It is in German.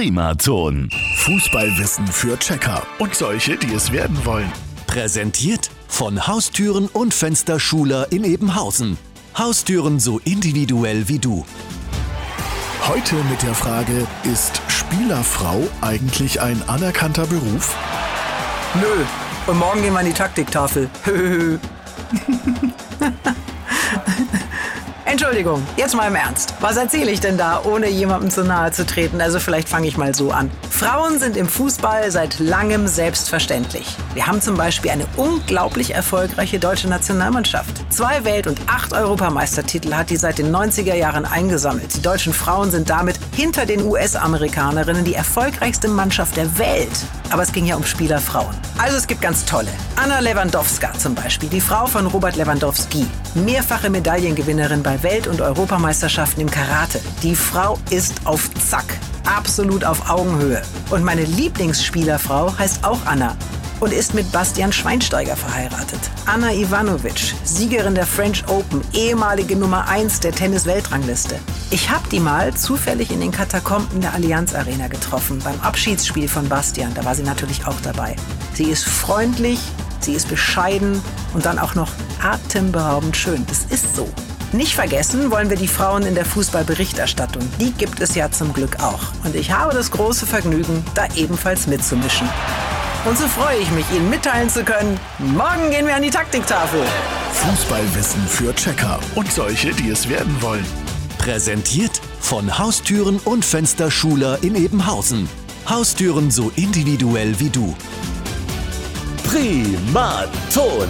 Primaton. Fußballwissen für Checker und solche, die es werden wollen. Präsentiert von Haustüren und Fensterschuler in Ebenhausen. Haustüren so individuell wie du. Heute mit der Frage, ist Spielerfrau eigentlich ein anerkannter Beruf? Nö. Und morgen gehen wir an die Taktiktafel. Entschuldigung, jetzt mal im Ernst. Was erzähle ich denn da, ohne jemandem zu nahe zu treten? Also vielleicht fange ich mal so an. Frauen sind im Fußball seit langem selbstverständlich. Wir haben zum Beispiel eine unglaublich erfolgreiche deutsche Nationalmannschaft. Zwei Welt- und acht Europameistertitel hat die seit den 90er Jahren eingesammelt. Die deutschen Frauen sind damit hinter den US-Amerikanerinnen die erfolgreichste Mannschaft der Welt. Aber es ging ja um Spielerfrauen. Also es gibt ganz tolle. Anna Lewandowska zum Beispiel, die Frau von Robert Lewandowski. Mehrfache Medaillengewinnerin bei Welt- und Europameisterschaften im Karate. Die Frau ist auf Zack. Absolut auf Augenhöhe. Und meine Lieblingsspielerfrau heißt auch Anna und ist mit Bastian Schweinsteiger verheiratet. Anna Ivanovic, Siegerin der French Open, ehemalige Nummer 1 der Tennis-Weltrangliste. Ich habe die mal zufällig in den Katakomben der Allianz Arena getroffen, beim Abschiedsspiel von Bastian. Da war sie natürlich auch dabei. Sie ist freundlich, sie ist bescheiden und dann auch noch atemberaubend schön. Das ist so. Nicht vergessen wollen wir die Frauen in der Fußballberichterstattung. Die gibt es ja zum Glück auch. Und ich habe das große Vergnügen, da ebenfalls mitzumischen. Und so freue ich mich, Ihnen mitteilen zu können, morgen gehen wir an die Taktiktafel. Fußballwissen für Checker und solche, die es werden wollen. Präsentiert von Haustüren und Fensterschuler in Ebenhausen. Haustüren so individuell wie du. Primaton.